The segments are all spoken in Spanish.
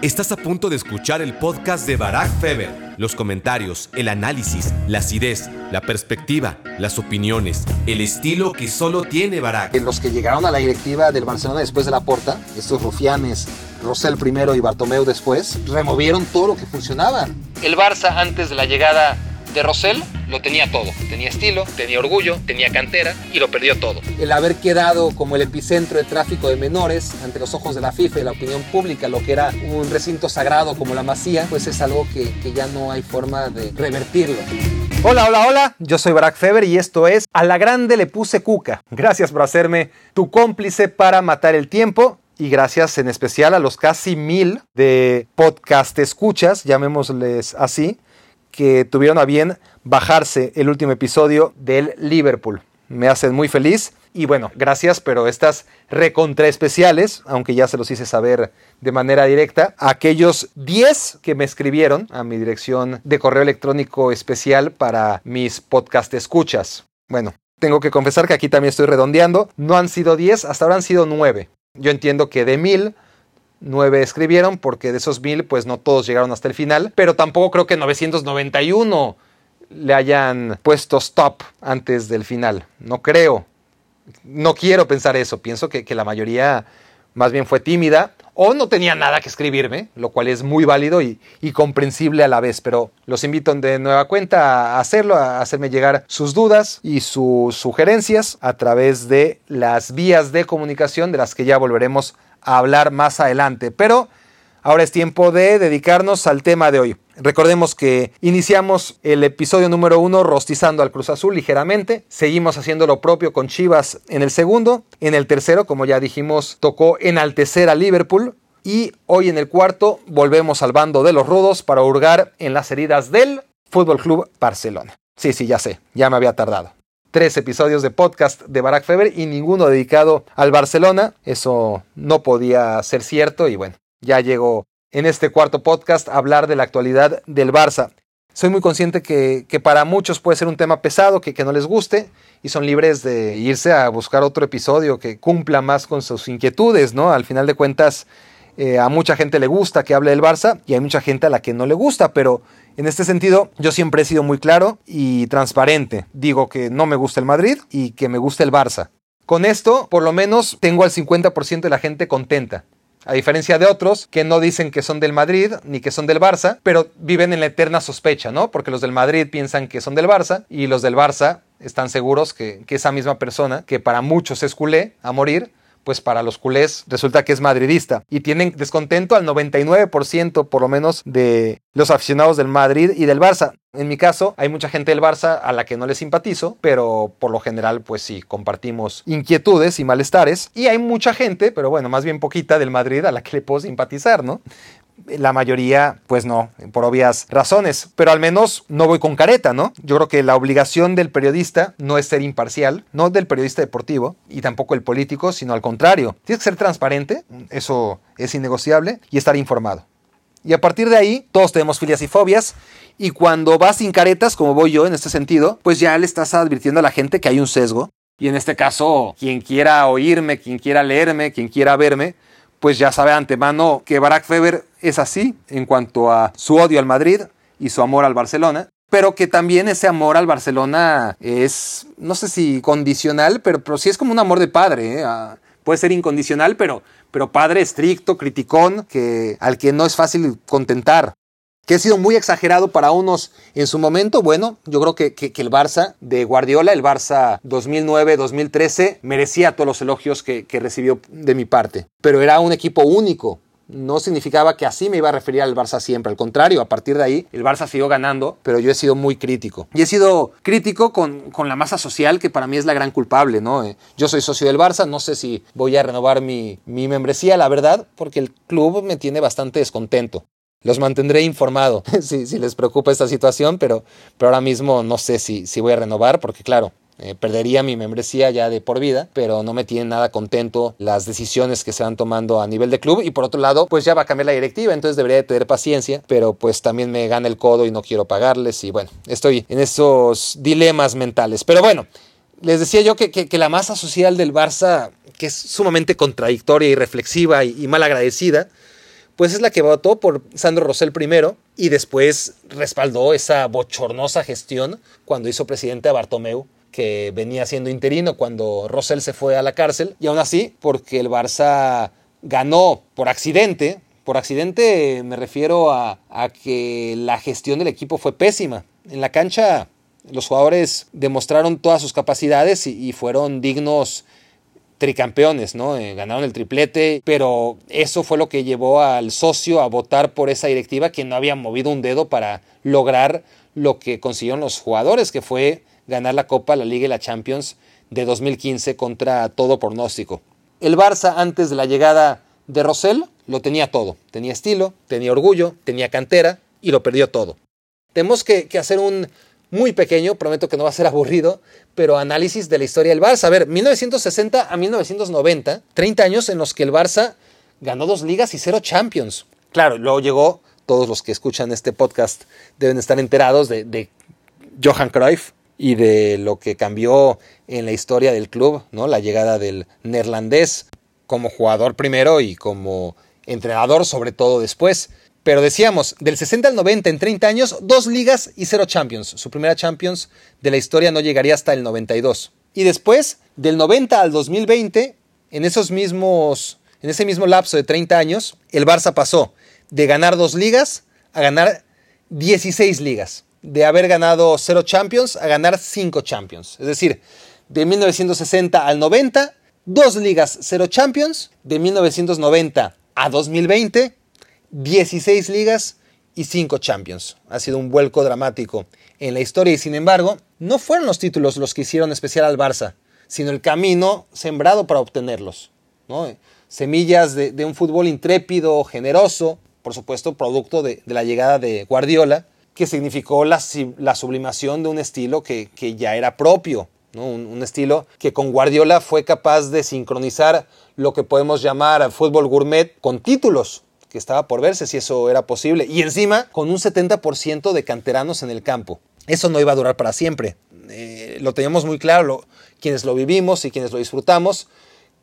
Estás a punto de escuchar el podcast de Barack Feber. Los comentarios, el análisis, la acidez, la perspectiva, las opiniones, el estilo que solo tiene Barack. Los que llegaron a la directiva del Barcelona después de la porta, estos rufianes, Rosell primero y Bartomeu después, removieron todo lo que funcionaba. El Barça antes de la llegada de Rosell lo tenía todo. Tenía estilo, tenía orgullo, tenía cantera y lo perdió todo. El haber quedado como el epicentro de tráfico de menores ante los ojos de la FIFA y la opinión pública, lo que era un recinto sagrado como la Masía, pues es algo que, que ya no hay forma de revertirlo. Hola, hola, hola, yo soy Barack Feber y esto es A la Grande le puse cuca. Gracias por hacerme tu cómplice para matar el tiempo y gracias en especial a los casi mil de podcast escuchas, llamémosles así, que tuvieron a bien bajarse el último episodio del Liverpool. Me hacen muy feliz y bueno, gracias, pero estas recontra especiales, aunque ya se los hice saber de manera directa, aquellos 10 que me escribieron a mi dirección de correo electrónico especial para mis podcast escuchas. Bueno, tengo que confesar que aquí también estoy redondeando, no han sido 10, hasta ahora han sido 9. Yo entiendo que de mil Nueve escribieron, porque de esos mil, pues no todos llegaron hasta el final, pero tampoco creo que 991 le hayan puesto stop antes del final. No creo. No quiero pensar eso. Pienso que, que la mayoría más bien fue tímida o no tenía nada que escribirme, lo cual es muy válido y, y, comprensible a la vez, pero los invito de nueva cuenta a hacerlo, a hacerme llegar sus dudas y sus sugerencias a través de las vías de comunicación de las que ya volveremos a hablar más adelante. Pero ahora es tiempo de dedicarnos al tema de hoy. Recordemos que iniciamos el episodio número uno rostizando al Cruz Azul ligeramente. Seguimos haciendo lo propio con Chivas en el segundo. En el tercero, como ya dijimos, tocó enaltecer a Liverpool. Y hoy en el cuarto volvemos al bando de los rudos para hurgar en las heridas del Fútbol Club Barcelona. Sí, sí, ya sé, ya me había tardado tres episodios de podcast de Barack Feber y ninguno dedicado al Barcelona. Eso no podía ser cierto y bueno, ya llegó en este cuarto podcast a hablar de la actualidad del Barça. Soy muy consciente que, que para muchos puede ser un tema pesado, que, que, no les guste, y son libres de irse a buscar otro episodio que cumpla más con sus inquietudes, ¿no? Al final de cuentas, eh, a mucha gente le gusta que hable del Barça y hay mucha gente a la que no le gusta, pero en este sentido, yo siempre he sido muy claro y transparente. Digo que no me gusta el Madrid y que me gusta el Barça. Con esto, por lo menos, tengo al 50% de la gente contenta. A diferencia de otros que no dicen que son del Madrid ni que son del Barça, pero viven en la eterna sospecha, ¿no? Porque los del Madrid piensan que son del Barça y los del Barça están seguros que, esa misma persona, que para muchos es culé a morir, pues para los culés resulta que es madridista y tienen descontento al 99% por lo menos de los aficionados del Madrid y del Barça. En mi caso, hay mucha gente del Barça a la que no le simpatizo, pero por lo general, pues sí, compartimos inquietudes y malestares. Y hay mucha gente, pero bueno, más bien poquita del Madrid a la que le puedo simpatizar, ¿no? La mayoría, pues no, por obvias razones. Pero al menos no voy con careta, ¿no? Yo creo que la obligación del periodista no es ser imparcial, no del periodista deportivo y tampoco el político, sino al contrario. Tienes que ser transparente, eso es innegociable, y estar informado. Y a partir de ahí, todos tenemos filias y fobias. Y cuando vas sin caretas, como voy yo en este sentido, pues ya le estás advirtiendo a la gente que hay un sesgo. Y en este caso, quien quiera oírme, quien quiera leerme, quien quiera verme, pues ya sabe antemano que Barack Feber es así en cuanto a su odio al Madrid y su amor al Barcelona, pero que también ese amor al Barcelona es, no sé si condicional, pero, pero sí es como un amor de padre. ¿eh? Ah, puede ser incondicional, pero, pero padre estricto, criticón, que, al que no es fácil contentar que ha sido muy exagerado para unos en su momento. Bueno, yo creo que, el Barça de Guardiola, el Barça 2009-2013, merecía todos los elogios que, recibió de mi parte. Pero era un equipo único, no significaba que así me iba a referir al Barça siempre. Al contrario, a partir de ahí el Barça siguió ganando, pero yo he sido muy crítico. Y he sido crítico con, la masa social, que para mí es la gran culpable, ¿no? Eh, yo soy socio del Barça, no sé si voy a renovar mi membresía, la verdad, porque el club me tiene bastante descontento. Los mantendré informado. Si, si, les preocupa esta situación, pero, pero ahora mismo no sé si, si voy a renovar, porque claro, eh, perdería mi membresía ya de por vida, pero no me tiene nada contento las decisiones que se van tomando a nivel de club. Y por otro lado, pues ya va a cambiar la directiva, entonces debería de tener paciencia, pero pues también me gana el codo y no quiero pagarles. Y bueno, estoy en esos dilemas mentales. Pero bueno, les decía yo que, que, que la masa social del Barça, que es sumamente contradictoria y reflexiva y, y mal agradecida, pues es la que votó por Sandro Rosell primero y después respaldó esa bochornosa gestión cuando hizo presidente a Bartomeu que venía siendo interino cuando Rosell se fue a la cárcel y aún así porque el Barça ganó por accidente por accidente me refiero a, que la gestión del equipo fue pésima. En la cancha los jugadores demostraron todas sus capacidades y, fueron dignos tricampeones, ¿no? Eh, ganaron el triplete, pero eso fue lo que llevó al socio a votar por esa directiva que no había movido un dedo para lograr lo que consiguieron los jugadores, que fue ganar la Copa, la Liga y la Champions de 2015 contra todo pronóstico. El Barça antes de la llegada de Rosell lo tenía todo. Tenía estilo, tenía orgullo, tenía cantera y lo perdió todo. Tenemos que, hacer un muy pequeño, prometo que no va a ser aburrido, pero análisis de la historia del Barça. A ver, 1960 a 1990, 30 años en los que el Barça ganó dos ligas y cero champions. Claro, luego llegó, todos los que escuchan este podcast deben estar enterados de, Johan Cruyff y de lo que cambió en la historia del club, ¿no? La llegada del neerlandés como jugador primero y como entrenador sobre todo después. Pero decíamos, del 60 al 90 en 30 años, dos ligas y cero Champions. Su primera Champions de la historia no llegaría hasta el 92. Y después, del 90 al 2020, en esos mismos en ese mismo lapso de 30 años, el Barça pasó de ganar dos ligas a ganar 16 ligas. De haber ganado cero Champions a ganar cinco Champions. Es decir, de 1960 al 90, dos ligas, cero Champions. De 1990 a 2020, 16 ligas y 5 Champions. Ha sido un vuelco dramático en la historia y sin embargo, no fueron los títulos los que hicieron especial al Barça, sino el camino sembrado para obtenerlos. Semillas de, un fútbol intrépido, generoso, por supuesto, producto de, la llegada de Guardiola, que significó la, sublimación de un estilo que, ya era propio, un, estilo que con Guardiola fue capaz de sincronizar lo que podemos llamar fútbol gourmet con títulos, estaba por verse si eso era posible, y encima con un 70% de canteranos en el campo. Eso no iba a durar para siempre. Eh, lo teníamos muy claro, quienes lo vivimos y quienes lo disfrutamos,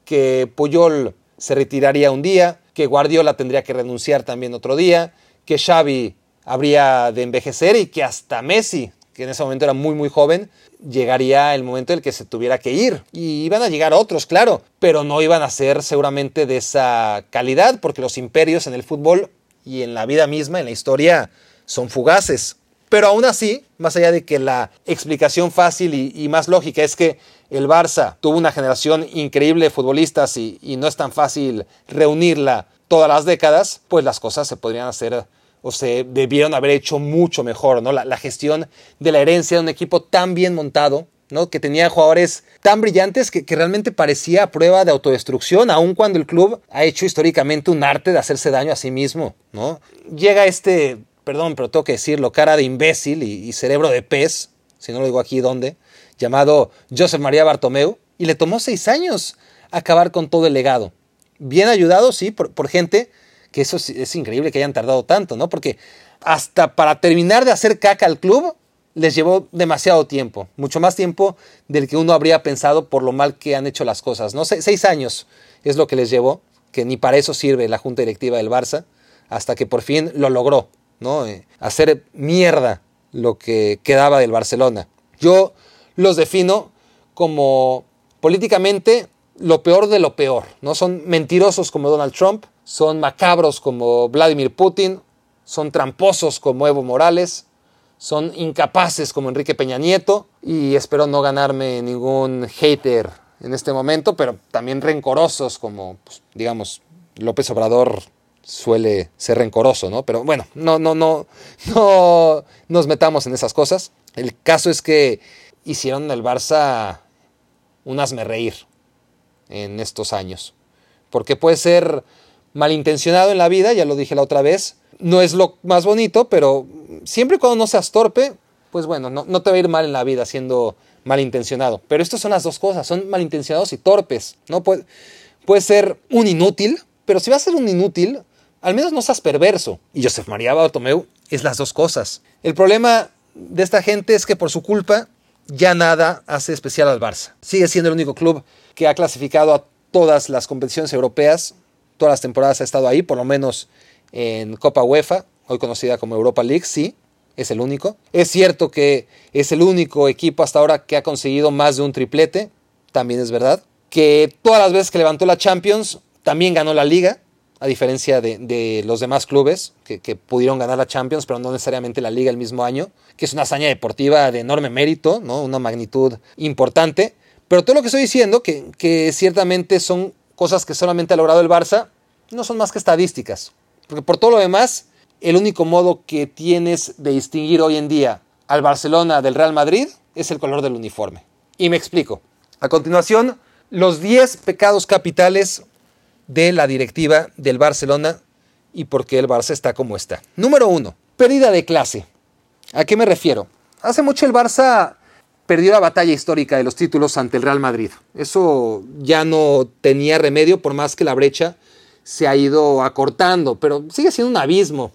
que Puyol se retiraría un día, que Guardiola tendría que renunciar también otro día, que Xavi habría de envejecer y que hasta Messi que en ese momento era muy muy joven, llegaría el momento en el que se tuviera que ir. Y iban a llegar otros, claro, pero no iban a ser seguramente de esa calidad, porque los imperios en el fútbol y en la vida misma, en la historia, son fugaces. Pero aún así, más allá de que la explicación fácil y, más lógica es que el Barça tuvo una generación increíble de futbolistas y no es tan fácil reunirla todas las décadas, pues las cosas se podrían hacer o se debieron haber hecho mucho mejor, ¿no? La, gestión de la herencia de un equipo tan bien montado, ¿no? Que tenía jugadores tan brillantes que, realmente parecía prueba de autodestrucción, aun cuando el club ha hecho históricamente un arte de hacerse daño a sí mismo, ¿no? Llega este, perdón, pero tengo que decirlo, cara de imbécil y, cerebro de pez, si no lo digo aquí dónde, llamado Joseph María Bartomeu, y le tomó seis años acabar con todo el legado. Bien ayudado, sí, por gente que eso es, increíble que hayan tardado tanto, ¿no? Porque hasta para terminar de hacer caca al club les llevó demasiado tiempo, mucho más tiempo del que uno habría pensado por lo mal que han hecho las cosas, ¿no? seis años es lo que les llevó, que ni para eso sirve la junta directiva del Barça, hasta que por fin lo logró, ¿no? Eh, hacer mierda lo que quedaba del Barcelona. Yo los defino como políticamente lo peor de lo peor, ¿no? Son mentirosos como Donald Trump, son macabros como Vladimir Putin, son tramposos como Evo Morales, son incapaces como Enrique Peña Nieto y espero no ganarme ningún hater en este momento, pero también rencorosos como, pues, digamos, López Obrador suele ser rencoroso, ¿no? Pero bueno, no, no, no, no nos metamos en esas cosas. El caso es que hicieron el Barça un asme reír en estos años. Porque puede ser malintencionado en la vida, ya lo dije la otra vez, no es lo más bonito, pero siempre y cuando no seas torpe, pues bueno, no, te va a ir mal en la vida siendo malintencionado. Pero estas son las dos cosas, son malintencionados y torpes. ¿no? Puede, puede ser un inútil, pero si vas a ser un inútil, al menos no seas perverso. Y Joseph María Bartomeu es las dos cosas. El problema de esta gente es que por su culpa ya nada hace especial al Barça. Sigue siendo el único club que ha clasificado a todas las competiciones europeas todas las temporadas ha estado ahí, por lo menos en Copa UEFA, hoy conocida como Europa League, sí, es el único. Es cierto que es el único equipo hasta ahora que ha conseguido más de un triplete, también es verdad. Que todas las veces que levantó la Champions, también ganó la liga, a diferencia de, los demás clubes que, pudieron ganar la Champions, pero no necesariamente la liga el mismo año, que es una hazaña deportiva de enorme mérito, ¿no? una magnitud importante. Pero todo lo que estoy diciendo, que, que ciertamente son cosas que solamente ha logrado el Barça, no son más que estadísticas. Porque por todo lo demás, el único modo que tienes de distinguir hoy en día al Barcelona del Real Madrid es el color del uniforme. Y me explico. A continuación, los 10 pecados capitales de la directiva del Barcelona y por qué el Barça está como está. Número 1. Pérdida de clase. ¿A qué me refiero? Hace mucho el Barça perdió la batalla histórica de los títulos ante el Real Madrid. Eso ya no tenía remedio por más que la brecha se ha ido acortando, pero sigue siendo un abismo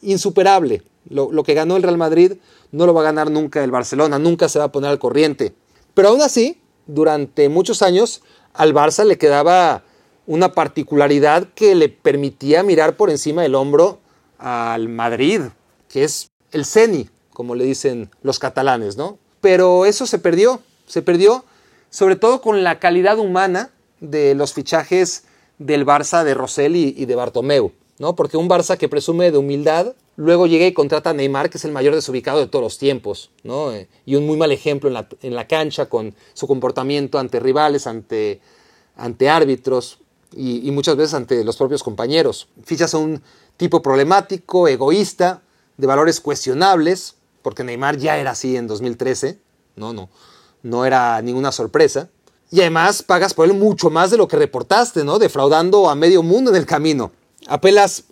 insuperable. Lo, lo, que ganó el Real Madrid no lo va a ganar nunca el Barcelona, nunca se va a poner al corriente. Pero aún así, durante muchos años, al Barça le quedaba una particularidad que le permitía mirar por encima del hombro al Madrid, que es el CENI, como le dicen los catalanes, ¿no? Pero eso se perdió, se perdió sobre todo con la calidad humana de los fichajes del Barça de Rosell y, de Bartomeu, ¿no? Porque un Barça que presume de humildad, luego llega y contrata a Neymar, que es el mayor desubicado de todos los tiempos, ¿no? Y un muy mal ejemplo en la, cancha con su comportamiento ante rivales, ante, ante árbitros y, y, muchas veces ante los propios compañeros. Fichas a un tipo problemático, egoísta, de valores cuestionables, porque Neymar ya era así en 2013, no, no, no era ninguna sorpresa. Y además pagas por él mucho más de lo que reportaste, ¿no? Defraudando a medio mundo en el camino. Apelas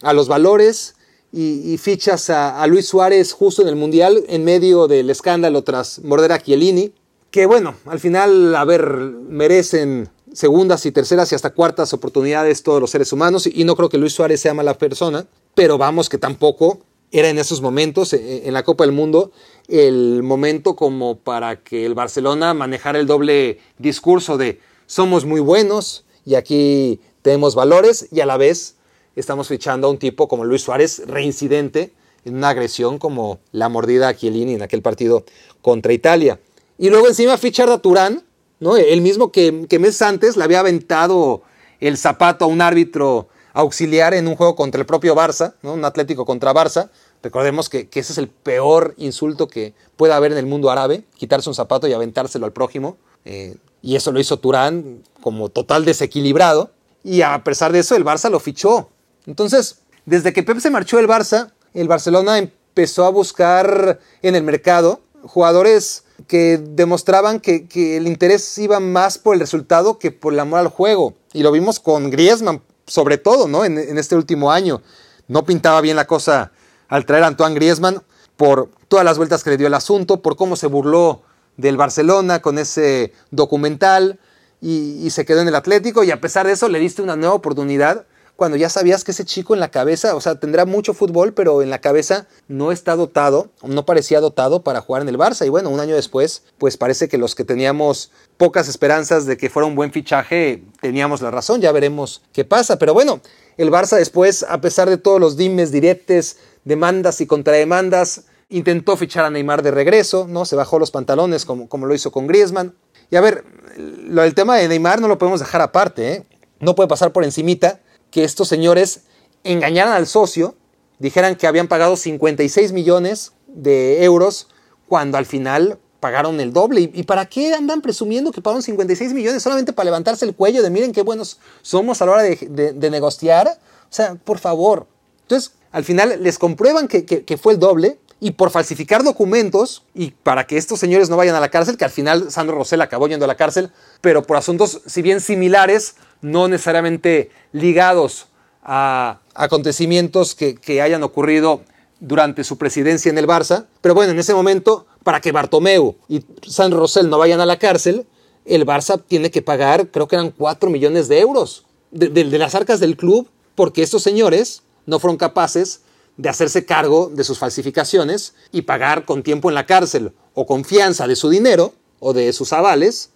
a los valores y, fichas a, Luis Suárez justo en el Mundial, en medio del escándalo tras morder a Chiellini. Que bueno, al final, a ver, merecen segundas y terceras y hasta cuartas oportunidades todos los seres humanos. Y no creo que Luis Suárez sea mala persona, pero vamos que tampoco era en esos momentos, eh, en la Copa del Mundo, el momento como para que el Barcelona manejara el doble discurso de somos muy buenos y aquí tenemos valores y a la vez estamos fichando a un tipo como Luis Suárez, reincidente en una agresión como la mordida a Chiellini en aquel partido contra Italia. Y luego encima fichar a Turán, ¿no? el mismo que, que meses antes le había aventado el zapato a un árbitro auxiliar en un juego contra el propio Barça, ¿no? un Atlético contra Barça. Recordemos que, ese es el peor insulto que pueda haber en el mundo árabe, quitarse un zapato y aventárselo al prójimo. Eh, y eso lo hizo Turán como total desequilibrado. Y a pesar de eso, el Barça lo fichó. Entonces, desde que Pep se marchó del Barça, el Barcelona empezó a buscar en el mercado jugadores que demostraban que, el interés iba más por el resultado que por el amor al juego. Y lo vimos con Griezmann, sobre todo, ¿no? En, este último año. No pintaba bien la cosa al traer a Antoine Griezmann por todas las vueltas que le dio el asunto, por cómo se burló del Barcelona con ese documental y, y se quedó en el Atlético y a pesar de eso le diste una nueva oportunidad cuando ya sabías que ese chico en la cabeza, o sea, tendrá mucho fútbol, pero en la cabeza no está dotado, no parecía dotado para jugar en el Barça. Y bueno, un año después, pues parece que los que teníamos pocas esperanzas de que fuera un buen fichaje, teníamos la razón, ya veremos qué pasa. Pero bueno, el Barça después, a pesar de todos los dimes, diretes, demandas y contrademandas, intentó fichar a Neymar de regreso, ¿no? Se bajó los pantalones como, como lo hizo con Griezmann. Y a ver, lo, el tema de Neymar no lo podemos dejar aparte, ¿eh? No puede pasar por encimita que estos señores engañaran al socio, dijeran que habían pagado 56 millones de euros cuando al final pagaron el doble. ¿Y, para qué andan presumiendo que pagaron 56 millones solamente para levantarse el cuello de miren qué buenos somos a la hora de, negociar? O sea, por favor. Entonces, al final les comprueban que, que, fue el doble y por falsificar documentos y para que estos señores no vayan a la cárcel, que al final Sandro Rosell acabó yendo a la cárcel, pero por asuntos, si bien similares, no necesariamente ligados a acontecimientos que, hayan ocurrido durante su presidencia en el Barça. Pero bueno, en ese momento, para que Bartomeu y San Rosell no vayan a la cárcel, el Barça tiene que pagar, creo que eran 4 millones de euros de, de, las arcas del club, porque estos señores no fueron capaces de hacerse cargo de sus falsificaciones y pagar con tiempo en la cárcel o confianza de su dinero o de sus avales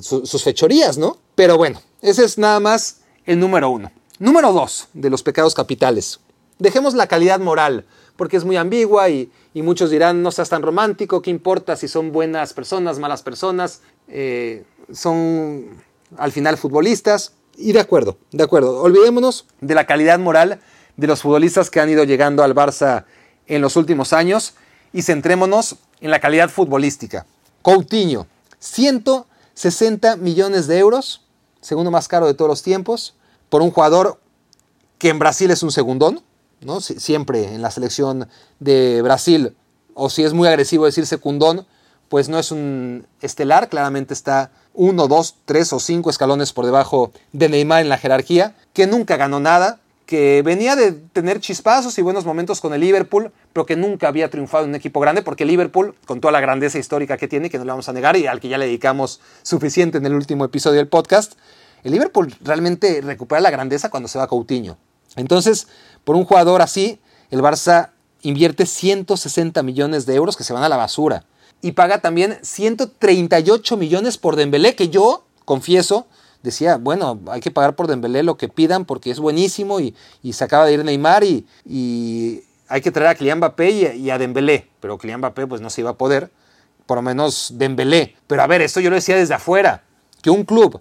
sus fechorías, ¿no? Pero bueno, ese es nada más el número uno. Número 2 de los pecados capitales. Dejemos la calidad moral, porque es muy ambigua y, muchos dirán, no seas tan romántico, ¿qué importa si son buenas personas, malas personas? Eh, son al final futbolistas. Y de acuerdo, de acuerdo. Olvidémonos de la calidad moral de los futbolistas que han ido llegando al Barça en los últimos años y centrémonos en la calidad futbolística. Coutinho, 160 millones de euros, segundo más caro de todos los tiempos, por un jugador que en Brasil es un segundón, ¿no? siempre en la selección de Brasil, o si es muy agresivo decir secundón, pues no es un estelar, claramente está uno, dos, tres o cinco escalones por debajo de Neymar en la jerarquía, que nunca ganó nada, que venía de tener chispazos y buenos momentos con el Liverpool, pero que nunca había triunfado en un equipo grande, porque Liverpool, con toda la grandeza histórica que tiene, que no le vamos a negar y al que ya le dedicamos suficiente en el último episodio del podcast, el Liverpool realmente recupera la grandeza cuando se va a Coutinho. Entonces, por un jugador así, el Barça invierte 160 millones de euros que se van a la basura. Y paga también 138 millones por Dembélé, que yo, confieso, decía, bueno, hay que pagar por Dembélé lo que pidan porque es buenísimo y, se acaba de ir Neymar y, y, hay que traer a Kylian Mbappé y, a Dembélé, pero Kylian Mbappé pues no se iba a poder, por lo menos Dembélé. Pero a ver, esto yo lo decía desde afuera, que un club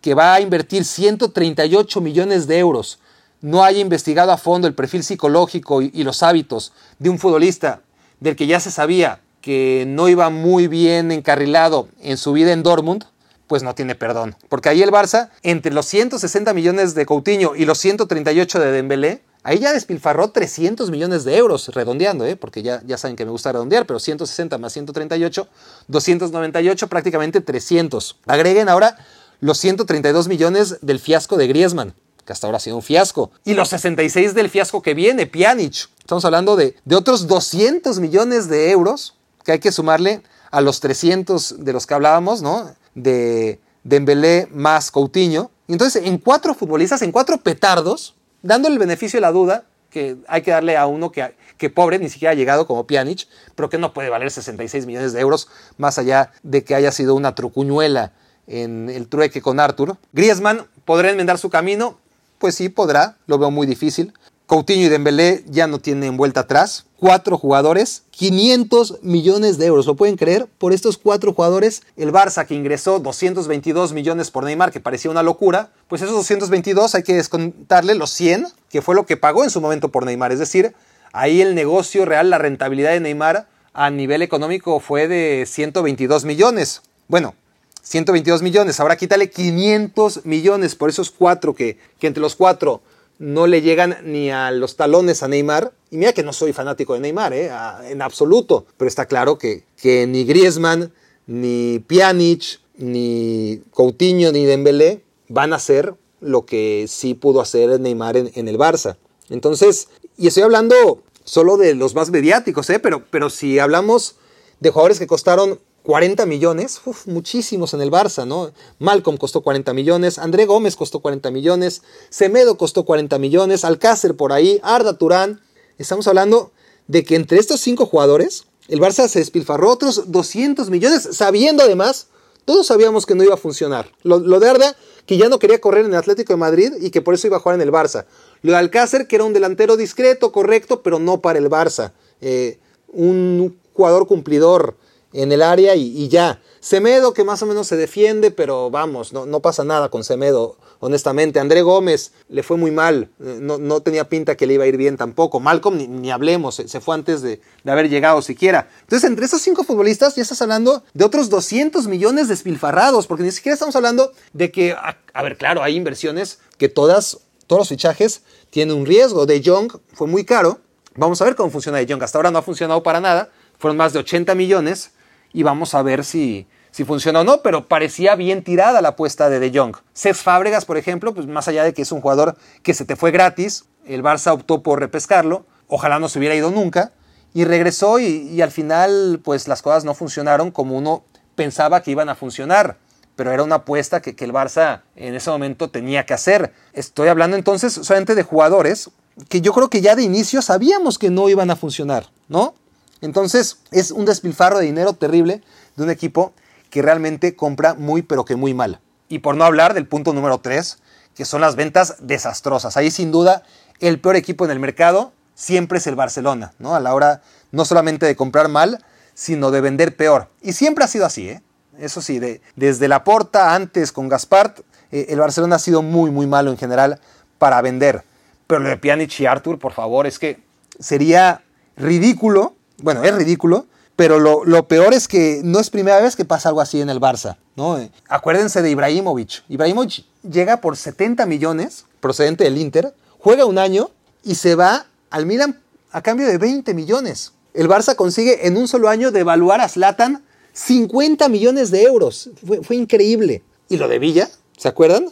que va a invertir 138 millones de euros no haya investigado a fondo el perfil psicológico y los hábitos de un futbolista del que ya se sabía que no iba muy bien encarrilado en su vida en Dortmund, pues no tiene perdón. Porque ahí el Barça, entre los 160 millones de Coutinho y los 138 de Dembélé, ahí ya despilfarró 300 millones de euros, redondeando, ¿eh? porque ya, ya saben que me gusta redondear, pero 160 más 138, 298, prácticamente 300. Agreguen ahora los 132 millones del fiasco de Griezmann, que hasta ahora ha sido un fiasco, y los 66 del fiasco que viene, Pjanic. Estamos hablando de, de otros 200 millones de euros que hay que sumarle a los 300 de los que hablábamos, ¿no? De Dembélé más Coutinho. Y entonces en cuatro futbolistas, en cuatro petardos, dándole el beneficio de la duda, que hay que darle a uno que, que pobre, ni siquiera ha llegado como Pjanic, pero que no puede valer 66 millones de euros, más allá de que haya sido una trucuñuela en el trueque con Arthur. Griezmann podrá enmendar su camino, pues sí, podrá, lo veo muy difícil. Coutinho y Dembélé ya no tienen vuelta atrás. Cuatro jugadores, 500 millones de euros. ¿Lo pueden creer? Por estos cuatro jugadores, el Barça que ingresó 222 millones por Neymar, que parecía una locura, pues esos 222 hay que descontarle los 100, que fue lo que pagó en su momento por Neymar. Es decir, ahí el negocio real, la rentabilidad de Neymar a nivel económico fue de 122 millones. Bueno, 122 millones. Ahora quítale 500 millones por esos cuatro que, que entre los cuatro no le llegan ni a los talones a Neymar. Y mira que no soy fanático de Neymar, ¿eh? en absoluto. Pero está claro que, que ni Griezmann, ni Pjanic, ni Coutinho, ni Dembélé van a hacer lo que sí pudo hacer Neymar en, el Barça. Entonces, y estoy hablando solo de los más mediáticos, ¿eh? pero, pero si hablamos de jugadores que costaron 40 millones, muchísimos en el Barça, ¿no? Malcolm costó 40 millones, André Gómez costó 40 millones, Semedo costó 40 millones, Alcácer por ahí, Arda Turán. Estamos hablando de que entre estos cinco jugadores, el Barça se despilfarró otros 200 millones, sabiendo además, todos sabíamos que no iba a funcionar. Lo, de Arda, que ya no quería correr en el Atlético de Madrid y que por eso iba a jugar en el Barça. Lo de Alcácer, que era un delantero discreto, correcto, pero no para el Barça. Eh, un jugador cumplidor en el área y, ya. Semedo que más o menos se defiende, pero vamos, no, no, pasa nada con Semedo, honestamente. André Gómez le fue muy mal, eh, no, no tenía pinta que le iba a ir bien tampoco. Malcolm ni, hablemos, se, fue antes de, de, haber llegado siquiera. Entonces, entre esos cinco futbolistas ya estás hablando de otros 200 millones despilfarrados, porque ni siquiera estamos hablando de que, a, ver, claro, hay inversiones que todas, todos los fichajes tienen un riesgo. De Jong fue muy caro. Vamos a ver cómo funciona De Jong. Hasta ahora no ha funcionado para nada. Fueron más de 80 millones y vamos a ver si, si funciona o no, pero parecía bien tirada la apuesta de De Jong. Cés Fábregas, por ejemplo, pues más allá de que es un jugador que se te fue gratis, el Barça optó por repescarlo, ojalá no se hubiera ido nunca, y regresó y, al final pues las cosas no funcionaron como uno pensaba que iban a funcionar pero era una apuesta que, que, el Barça en ese momento tenía que hacer. Estoy hablando entonces solamente de jugadores que yo creo que ya de inicio sabíamos que no iban a funcionar, ¿no? Entonces es un despilfarro de dinero terrible de un equipo que realmente compra muy pero que muy mal. Y por no hablar del punto número 3, que son las ventas desastrosas. Ahí sin duda el peor equipo en el mercado siempre es el Barcelona, ¿no? A la hora no solamente de comprar mal, sino de vender peor. Y siempre ha sido así, ¿eh? Eso sí, de, desde la porta, antes con Gaspart, eh, el Barcelona ha sido muy, muy malo en general para vender. Pero lo de Pjanic y Arthur, por favor, es que sería ridículo, bueno, es ridículo, pero lo, peor es que no es primera vez que pasa algo así en el Barça. ¿no? Eh, acuérdense de Ibrahimovic. Ibrahimovic llega por 70 millones, procedente del Inter, juega un año y se va al Milan a cambio de 20 millones. El Barça consigue en un solo año devaluar a Zlatan 50 millones de euros. Fue, increíble. Y lo de Villa, ¿se acuerdan?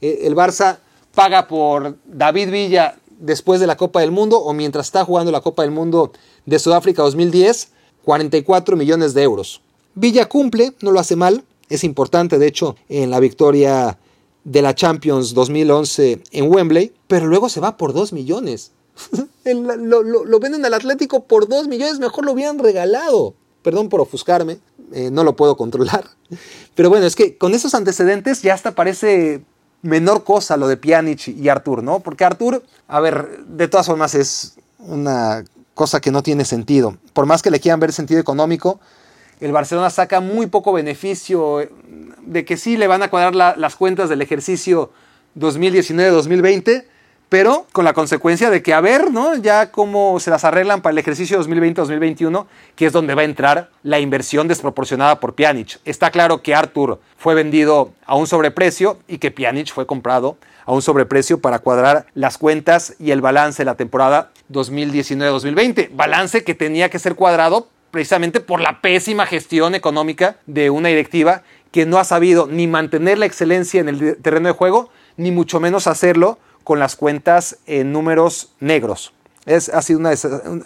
Eh, el Barça paga por David Villa después de la Copa del Mundo o mientras está jugando la Copa del Mundo de Sudáfrica 2010 44 millones de euros. Villa cumple, no lo hace mal, es importante de hecho en la victoria de la Champions 2011 en Wembley, pero luego se va por 2 millones. lo, lo, venden al Atlético por 2 millones, mejor lo hubieran regalado. Perdón por ofuscarme, eh, no lo puedo controlar. Pero bueno, es que con esos antecedentes ya hasta parece menor cosa lo de Pjanic y Artur, ¿no? Porque Artur, a ver, de todas formas es una cosa que no tiene sentido. Por más que le quieran ver sentido económico, el Barcelona saca muy poco beneficio eh, de que sí le van a cuadrar las cuentas del ejercicio 2019-2020, pero con la consecuencia de que a ver, ¿no? Ya cómo se las arreglan para el ejercicio 2020-2021, que es donde va a entrar la inversión desproporcionada por Pjanic. Está claro que Arthur fue vendido a un sobreprecio y que Pjanic fue comprado a un sobreprecio para cuadrar las cuentas y el balance de la temporada 2019-2020. Balance que tenía que ser cuadrado precisamente por la pésima gestión económica de una directiva que no ha sabido ni mantener la excelencia en el terreno de juego, ni mucho menos hacerlo con las cuentas en números negros. Es, ha sido una,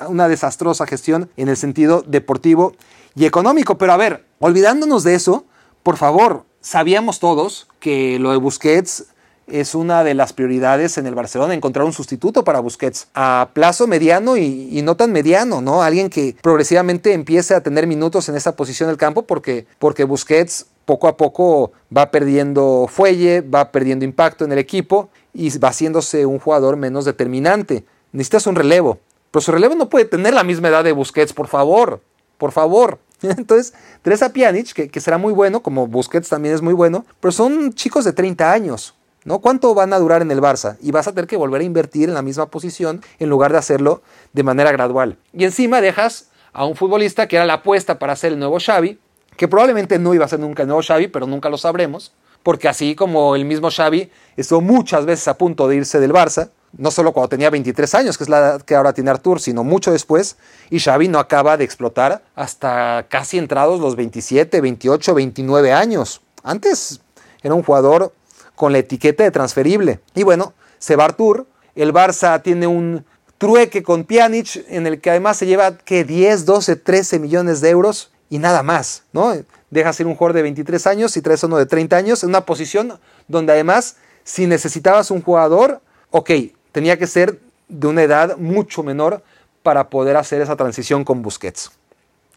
una desastrosa gestión en el sentido deportivo y económico. Pero a ver, olvidándonos de eso, por favor, sabíamos todos que lo de Busquets es una de las prioridades en el Barcelona, encontrar un sustituto para Busquets a plazo mediano y, no tan mediano, ¿no? Alguien que progresivamente empiece a tener minutos en esa posición del campo porque, porque Busquets poco a poco va perdiendo fuelle, va perdiendo impacto en el equipo y va haciéndose un jugador menos determinante. Necesitas un relevo, pero su relevo no puede tener la misma edad de Busquets, por favor, por favor. Entonces, Teresa Pjanic, que, que será muy bueno, como Busquets también es muy bueno, pero son chicos de 30 años. ¿no? ¿Cuánto van a durar en el Barça? Y vas a tener que volver a invertir en la misma posición en lugar de hacerlo de manera gradual. Y encima dejas a un futbolista que era la apuesta para ser el nuevo Xavi, que probablemente no iba a ser nunca el nuevo Xavi, pero nunca lo sabremos, porque así como el mismo Xavi estuvo muchas veces a punto de irse del Barça, no solo cuando tenía 23 años, que es la edad que ahora tiene Artur, sino mucho después, y Xavi no acaba de explotar hasta casi entrados los 27, 28, 29 años. Antes era un jugador con la etiqueta de transferible. Y bueno, se va Artur, el Barça tiene un trueque con Pjanic en el que además se lleva que 10, 12, 13 millones de euros y nada más, ¿no? Deja ser un jugador de 23 años y traes uno de 30 años en una posición donde además si necesitabas un jugador, ok, tenía que ser de una edad mucho menor para poder hacer esa transición con Busquets.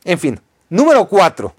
En fin, número 4.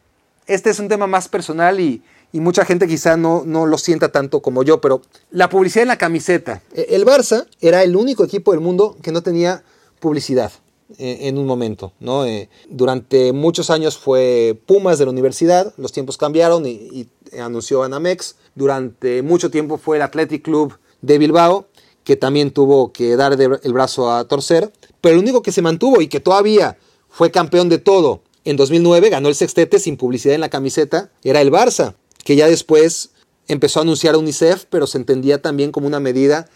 Este es un tema más personal y, y mucha gente quizá no, no lo sienta tanto como yo, pero la publicidad en la camiseta. E, el Barça era el único equipo del mundo que no tenía publicidad en un momento. ¿no? Eh, durante muchos años fue Pumas de la universidad, los tiempos cambiaron y, anunció Anamex. Durante mucho tiempo fue el Athletic Club de Bilbao, que también tuvo que dar el brazo a torcer. Pero el único que se mantuvo y que todavía fue campeón de todo en 2009, ganó el sextete sin publicidad en la camiseta, era el Barça que ya después empezó a anunciar a UNICEF, pero se entendía también como una medida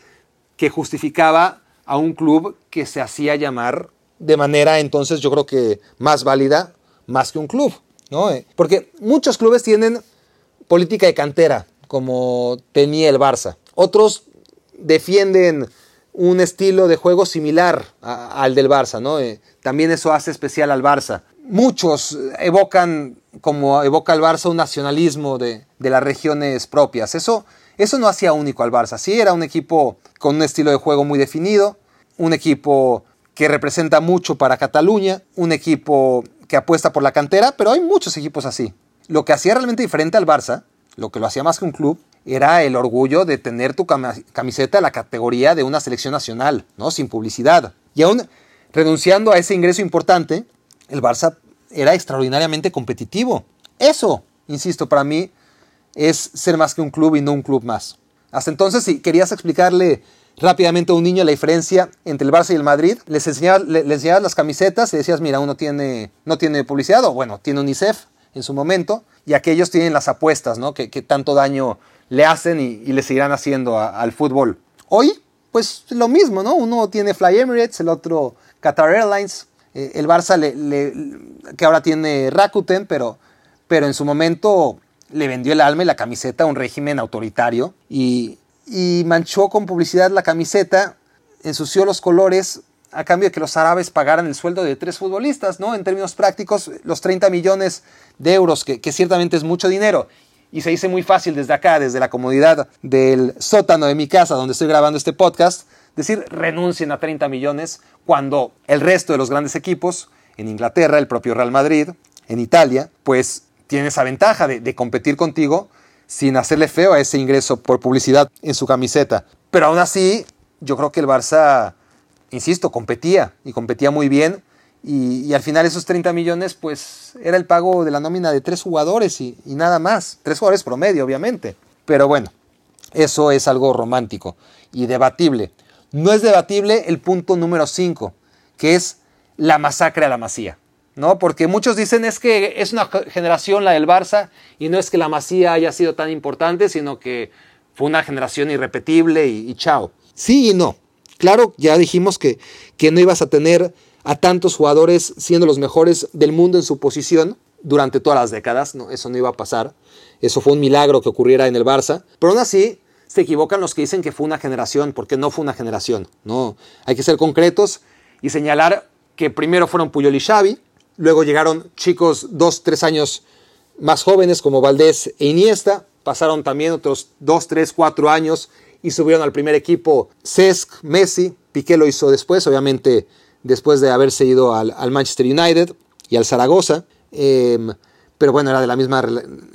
que justificaba a un club que se hacía llamar de manera entonces yo creo que más válida más que un club, ¿no? Eh, porque muchos clubes tienen política de cantera, como tenía el Barça. Otros defienden un estilo de juego similar al del Barça, ¿no? Eh, también eso hace especial al Barça. Muchos evocan como evoca el Barça un nacionalismo de, las regiones propias. Eso, eso no hacía único al Barça. Sí, era un equipo con un estilo de juego muy definido, un equipo que representa mucho para Cataluña, un equipo que apuesta por la cantera, pero hay muchos equipos así. Lo que hacía realmente diferente al Barça, lo que lo hacía más que un club, era el orgullo de tener tu camiseta de la categoría de una selección nacional, ¿no? Sin publicidad. Y aún renunciando a ese ingreso importante, el Barça era extraordinariamente competitivo. Eso, insisto, para mí es ser más que un club y no un club más. Hasta entonces, si querías explicarle rápidamente a un niño la diferencia entre el Barça y el Madrid, les enseñabas, las camisetas y decías, mira, uno tiene, no tiene publicidad, o bueno, tiene UNICEF en su momento, y aquellos tienen las apuestas, ¿no? Que, tanto daño le hacen y, le seguirán haciendo al fútbol. Hoy, pues lo mismo, ¿no? Uno tiene Fly Emirates, el otro Qatar Airlines, eh, el Barça que ahora tiene Rakuten, pero, pero en su momento le vendió el alma y la camiseta a un régimen autoritario y, y manchó con publicidad la camiseta, ensució los colores a cambio de que los árabes pagaran el sueldo de tres futbolistas, ¿no? En términos prácticos, los 30 millones de euros, que, que, ciertamente es mucho dinero. Y se dice muy fácil desde acá, desde la comodidad del sótano de mi casa donde estoy grabando este podcast, decir renuncien a 30 millones cuando el resto de los grandes equipos, en Inglaterra, el propio Real Madrid, en Italia, pues tiene esa ventaja de, competir contigo sin hacerle feo a ese ingreso por publicidad en su camiseta. Pero aún así, yo creo que el Barça, insisto, competía y competía muy bien. Y, al final esos 30 millones, pues era el pago de la nómina de tres jugadores y, nada más. Tres jugadores promedio, obviamente. Pero bueno, eso es algo romántico y debatible. No es debatible el punto número 5, que es la masacre a la masía. ¿No? Porque muchos dicen es que es una generación la del Barça y no es que la Masía haya sido tan importante, sino que fue una generación irrepetible y, chao. Sí y no. Claro, ya dijimos que, que no ibas a tener a tantos jugadores siendo los mejores del mundo en su posición durante todas las décadas, no, eso no iba a pasar. Eso fue un milagro que ocurriera en el Barça. Pero aún así, se equivocan los que dicen que fue una generación, porque no fue una generación. No, hay que ser concretos y señalar que primero fueron Puyol y Xavi, Luego llegaron chicos dos, tres años más jóvenes como Valdés e Iniesta. Pasaron también otros dos, tres, cuatro años y subieron al primer equipo Cesc, Messi. Piqué lo hizo después, obviamente después de haberse ido al, Manchester United y al Zaragoza. Em, pero bueno, era de la misma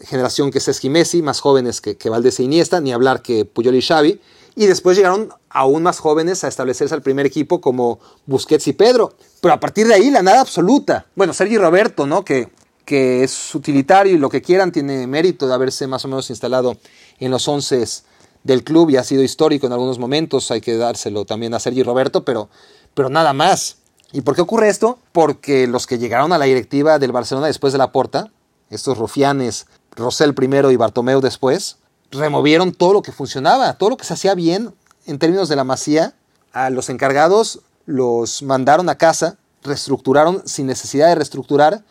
generación que Cesc y Messi, más jóvenes que, que Valdés e Iniesta, ni hablar que Puyol y Xavi. Y después llegaron aún más jóvenes a establecerse al primer equipo como Busquets y Pedro. Pero a partir de ahí la nada absoluta. Bueno, Sergi Roberto, ¿no? Que, que es utilitario y lo que quieran, tiene mérito de haberse más o menos instalado en los once del club y ha sido histórico en algunos momentos, hay que dárselo también a Sergi Roberto, pero, pero nada más. ¿Y por qué ocurre esto? Porque los que llegaron a la directiva del Barcelona después de la porta, estos rufianes, Rosell primero y Bartomeu después, removieron todo lo que funcionaba, todo lo que se hacía bien en términos de la masía. A los encargados los mandaron a casa, reestructuraron sin necesidad de reestructurar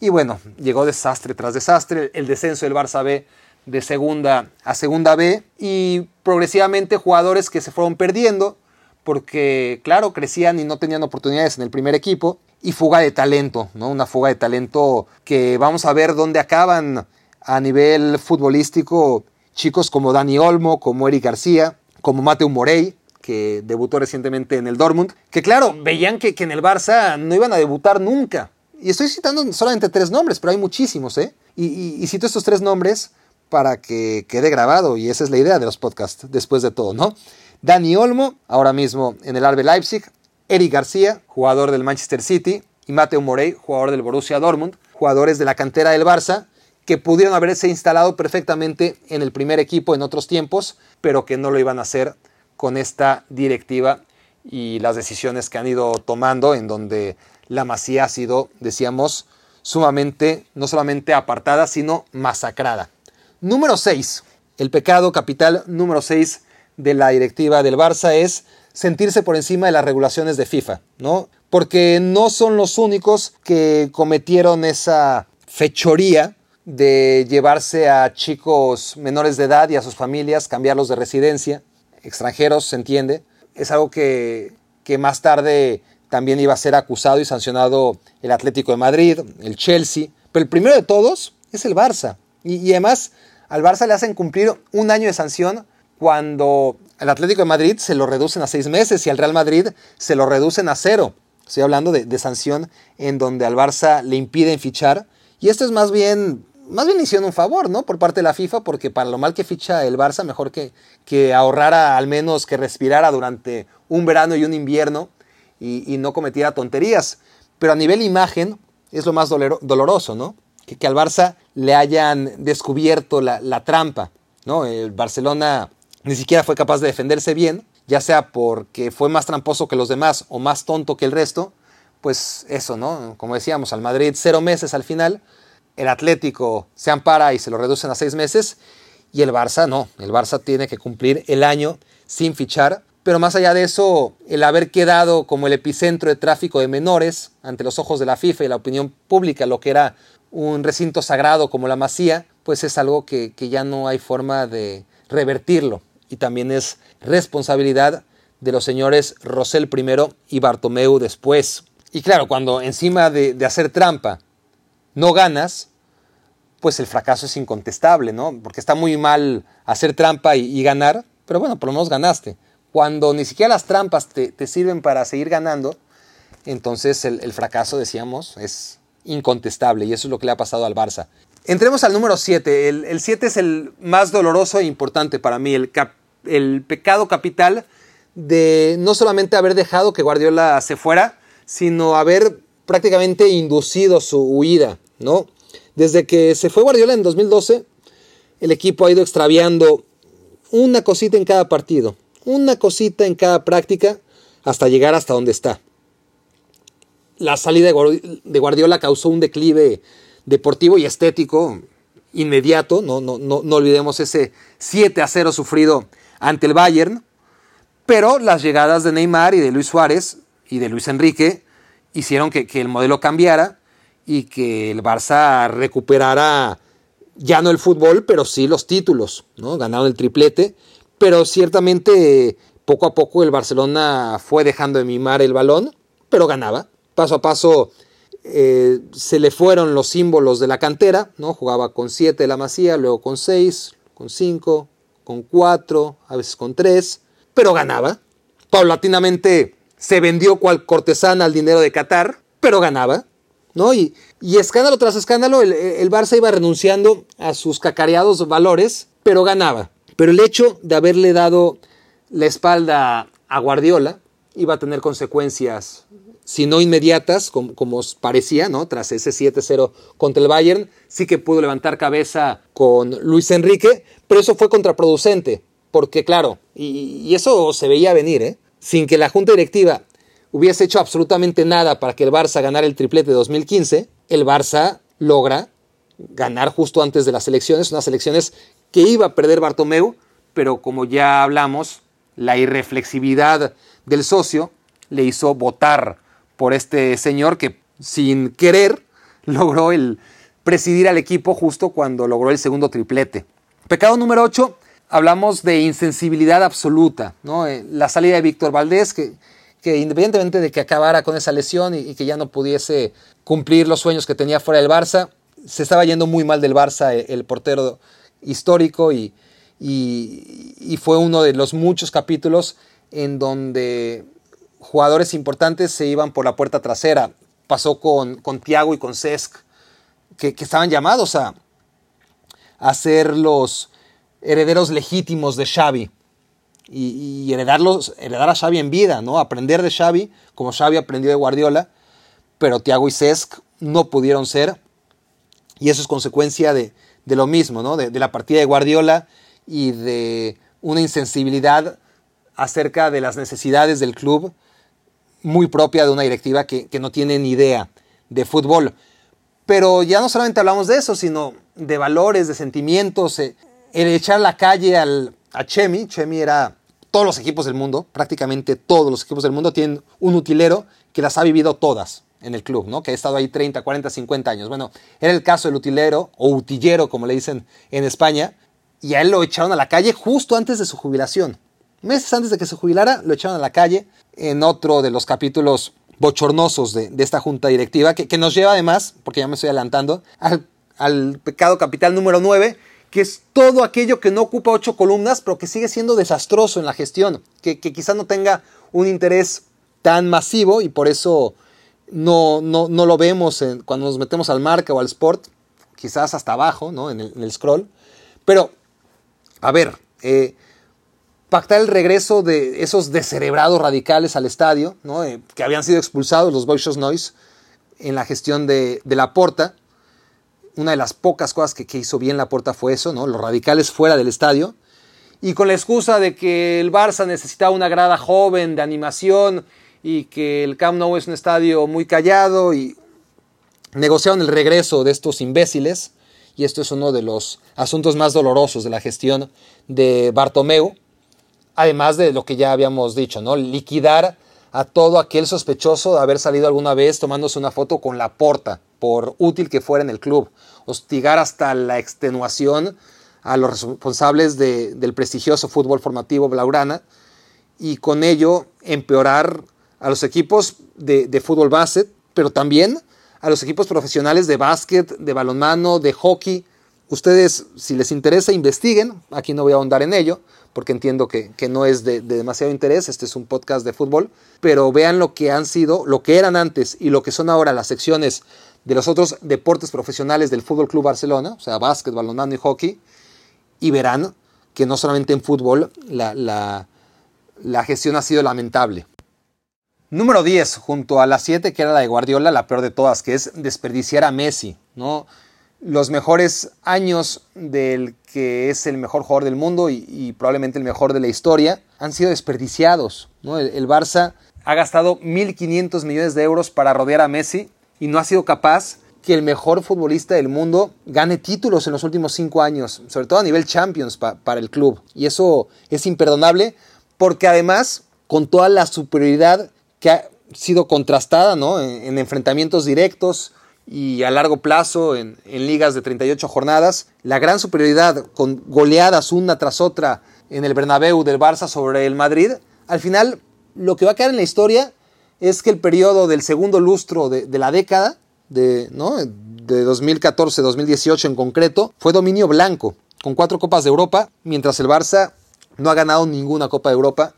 y bueno, llegó desastre tras desastre, el descenso del Barça B de segunda a segunda B y progresivamente jugadores que se fueron perdiendo porque claro, crecían y no tenían oportunidades en el primer equipo y fuga de talento, ¿no? Una fuga de talento que vamos a ver dónde acaban a nivel futbolístico chicos como Dani Olmo, como Eric García, como Mateo Morey, que debutó recientemente en el Dortmund, que claro, veían que, en el Barça no iban a debutar nunca. Y estoy citando solamente tres nombres, pero hay muchísimos, ¿eh? Y, cito estos tres nombres para que quede grabado, y esa es la idea de los podcasts, después de todo, ¿no? Dani Olmo, ahora mismo en el Arbe Leipzig, Eric García, jugador del Manchester City, y Mateo Morey, jugador del Borussia Dortmund, jugadores de la cantera del Barça, que pudieron haberse instalado perfectamente en el primer equipo en otros tiempos, pero que no lo iban a hacer con esta directiva y las decisiones que han ido tomando, en donde la masía ha sido, decíamos, sumamente, no solamente apartada, sino masacrada. Número 6. El pecado capital número 6 de la directiva del Barça es sentirse por encima de las regulaciones de FIFA, ¿no? Porque no son los únicos que cometieron esa fechoría de llevarse a chicos menores de edad y a sus familias, cambiarlos de residencia, extranjeros, se entiende. Es algo que, más tarde también iba a ser acusado y sancionado el Atlético de Madrid, el Chelsea, pero el primero de todos es el Barça. Y, además al Barça le hacen cumplir un año de sanción cuando el Atlético de Madrid se lo reducen a seis meses y al Real Madrid se lo reducen a cero. Estoy hablando de, de sanción en donde al Barça le impiden fichar. Y esto es más bien más bien hicieron un favor, ¿no? Por parte de la FIFA, porque para lo mal que ficha el Barça, mejor que, que ahorrara al menos que respirara durante un verano y un invierno y, no cometiera tonterías. Pero a nivel imagen es lo más doloroso, ¿no? Que, al Barça le hayan descubierto la, la trampa, ¿no? El Barcelona ni siquiera fue capaz de defenderse bien, ya sea porque fue más tramposo que los demás o más tonto que el resto, pues eso, ¿no? Como decíamos, al Madrid cero meses al final, el Atlético se ampara y se lo reducen a seis meses, y el Barça no, el Barça tiene que cumplir el año sin fichar, pero más allá de eso, el haber quedado como el epicentro de tráfico de menores ante los ojos de la FIFA y la opinión pública, lo que era un recinto sagrado como la Masía, pues es algo que, que ya no hay forma de revertirlo. Y también es responsabilidad de los señores Rosell primero y Bartomeu después. Y claro, cuando encima de, hacer trampa no ganas, pues el fracaso es incontestable, ¿no? Porque está muy mal hacer trampa y, ganar, pero bueno, por lo menos ganaste. Cuando ni siquiera las trampas te, sirven para seguir ganando, entonces el, fracaso, decíamos, es incontestable y eso es lo que le ha pasado al Barça. Entremos al número 7. El 7 es el más doloroso e importante para mí, el, el pecado capital de no solamente haber dejado que Guardiola se fuera, sino haber prácticamente inducido su huida, ¿no? Desde que se fue Guardiola en 2012, el equipo ha ido extraviando una cosita en cada partido, una cosita en cada práctica, hasta llegar hasta donde está. La salida de Guardiola causó un declive deportivo y estético inmediato, no, no, no, no olvidemos ese 7 a 0 sufrido ante el Bayern, pero las llegadas de Neymar y de Luis Suárez y de Luis Enrique hicieron que, el modelo cambiara y que el Barça recuperara ya no el fútbol, pero sí los títulos, ¿no? Ganaron el triplete, pero ciertamente poco a poco el Barcelona fue dejando de mimar el balón, pero ganaba. Paso a paso eh, se le fueron los símbolos de la cantera, ¿no? Jugaba con 7 la Masía, luego con 6, con 5, con cuatro, a veces con tres, pero ganaba. Paulatinamente se vendió cual cortesana al dinero de Qatar, pero ganaba. ¿no? Y, y escándalo tras escándalo, el, Barça iba renunciando a sus cacareados valores, pero ganaba. Pero el hecho de haberle dado la espalda a Guardiola iba a tener consecuencias si no inmediatas, como, como parecía, ¿no? Tras ese 7-0 contra el Bayern, sí que pudo levantar cabeza con Luis Enrique, pero eso fue contraproducente, porque claro, y, eso se veía venir, ¿eh? Sin que la junta directiva hubiese hecho absolutamente nada para que el Barça ganara el triplete de 2015, el Barça logra ganar justo antes de las elecciones, unas elecciones que iba a perder Bartomeu, pero como ya hablamos, la irreflexividad del socio le hizo votar por este señor que sin querer logró el presidir al equipo justo cuando logró el segundo triplete. Pecado número 8, hablamos de insensibilidad absoluta, ¿no? Eh, la salida de Víctor Valdés, que, independientemente de que acabara con esa lesión y, que ya no pudiese cumplir los sueños que tenía fuera del Barça, se estaba yendo muy mal del Barça eh, el, portero histórico y, fue uno de los muchos capítulos en donde jugadores importantes se iban por la puerta trasera. Pasó con, con Tiago y con Cesc, que, estaban llamados a, a, ser los herederos legítimos de Xavi. Y, heredarlos, heredar a Xavi en vida, ¿no? Aprender de Xavi, como Xavi aprendió de Guardiola, pero Tiago y Cesc no pudieron ser. Y eso es consecuencia de, lo mismo, ¿no? De, de, la partida de Guardiola y de una insensibilidad acerca de las necesidades del club muy propia de una directiva que, no tiene ni idea de fútbol. Pero ya no solamente hablamos de eso, sino de valores, de sentimientos. Eh, el echar la calle al, a Chemi, Chemi era todos los equipos del mundo, prácticamente todos los equipos del mundo tienen un utilero que las ha vivido todas en el club, ¿no? que ha estado ahí 30, 40, 50 años. Bueno, era el caso del utilero o utillero, como le dicen en España, y a él lo echaron a la calle justo antes de su jubilación. Meses antes de que se jubilara, lo echaron a la calle en otro de los capítulos bochornosos de, esta junta directiva, que, nos lleva además, porque ya me estoy adelantando, al, pecado capital número 9, que es todo aquello que no ocupa ocho columnas, pero que sigue siendo desastroso en la gestión, que, que quizás no tenga un interés tan masivo y por eso no, no, lo vemos cuando nos metemos al marca o al sport, quizás hasta abajo, ¿no? En el, scroll. Pero, a ver, eh, pactar el regreso de esos descerebrados radicales al estadio, ¿no? Eh, que habían sido expulsados los Boys Noise en la gestión de, de la porta. Una de las pocas cosas que, que, hizo bien la porta fue eso, ¿no? Los radicales fuera del estadio. Y con la excusa de que el Barça necesitaba una grada joven de animación y que el Camp Nou es un estadio muy callado y negociaron el regreso de estos imbéciles, y esto es uno de los asuntos más dolorosos de la gestión de Bartomeu, además de lo que ya habíamos dicho, ¿no? Liquidar a todo aquel sospechoso de haber salido alguna vez tomándose una foto con la porta, por útil que fuera en el club, hostigar hasta la extenuación a los responsables del prestigioso fútbol formativo Blaurana y con ello empeorar a los equipos de, fútbol base, pero también a los equipos profesionales de básquet, de balonmano, de hockey. Ustedes, si les interesa, investiguen. Aquí no voy a ahondar en ello, porque entiendo que, no es de, demasiado interés. Este es un podcast de fútbol. Pero vean lo que han sido, lo que eran antes y lo que son ahora las secciones de los otros deportes profesionales del Fútbol Club Barcelona, o sea, básquet, balonmano y hockey. Y verán que no solamente en fútbol la, la gestión ha sido lamentable. Número 10, junto a la 7, que era la de Guardiola, la peor de todas, que es desperdiciar a Messi, ¿no? Los mejores años del que es el mejor jugador del mundo y, probablemente el mejor de la historia han sido desperdiciados. El, Barça ha gastado 1.500 millones de euros para rodear a Messi y no ha sido capaz que el mejor futbolista del mundo gane títulos en los últimos cinco años, sobre todo a nivel Champions para el club. Y eso es imperdonable porque además, con toda la superioridad que ha sido contrastada ¿no? en, enfrentamientos directos y a largo plazo en, ligas de 38 jornadas. La gran superioridad con goleadas una tras otra en el Bernabéu del Barça sobre el Madrid. Al final, lo que va a quedar en la historia es que el periodo del segundo lustro de, la década, de, ¿no? de 2014-2018 en concreto, fue dominio blanco, con cuatro Copas de Europa, mientras el Barça no ha ganado ninguna Copa de Europa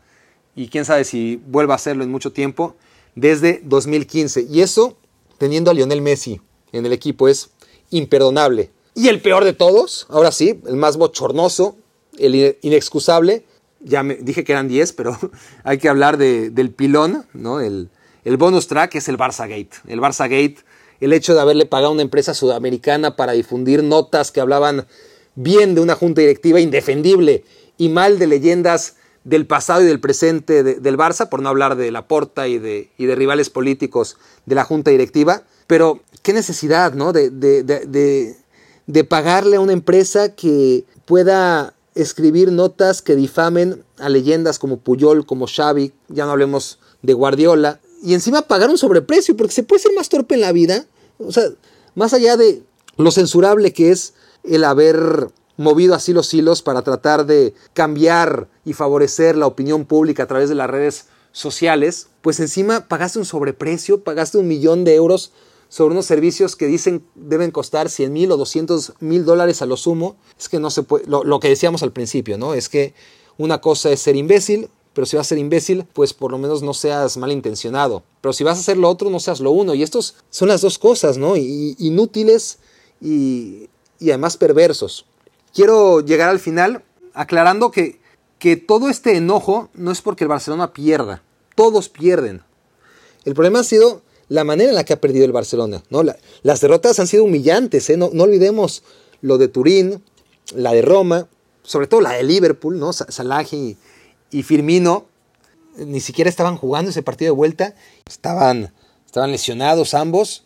y quién sabe si vuelva a hacerlo en mucho tiempo, desde 2015. Y eso, teniendo a Lionel Messi en el equipo, es imperdonable. Y el peor de todos, ahora sí, el más bochornoso, el inexcusable, ya me dije que eran 10, pero hay que hablar del pilón, ¿no? El, el bonus track es el Barça Gate. El Barça Gate, el hecho de haberle pagado a una empresa sudamericana para difundir notas que hablaban bien de una junta directiva indefendible y mal de leyendas del pasado y del presente del Barça, por no hablar de la porta y de, y de rivales políticos de la junta directiva. Pero qué necesidad, ¿no? De, de, pagarle a una empresa que pueda escribir notas que difamen a leyendas como Puyol, como Xavi, ya no hablemos de Guardiola, y encima pagar un sobreprecio, porque se puede ser más torpe en la vida. O sea, más allá de lo censurable que es el haber movido así los hilos para tratar de cambiar y favorecer la opinión pública a través de las redes sociales, pues encima pagaste un sobreprecio, pagaste un millón de euros sobre unos servicios que dicen deben costar 100 mil o 200 mil dólares a lo sumo. Es que no se puede, lo, que decíamos al principio, ¿no? Es que una cosa es ser imbécil, pero si vas a ser imbécil, pues por lo menos no seas malintencionado. Pero si vas a hacer lo otro, no seas lo uno. Y estos son las dos cosas, ¿no? inútiles y, y además perversos quiero llegar al final aclarando que, que todo este enojo no es porque el Barcelona pierda, todos pierden. El problema ha sido la manera en la que ha perdido el Barcelona. ¿no? las derrotas han sido humillantes, ¿eh? no, olvidemos lo de Turín, la de Roma, sobre todo la de Liverpool, ¿no? Salah y, y, Firmino ni siquiera estaban jugando ese partido de vuelta, estaban, estaban lesionados ambos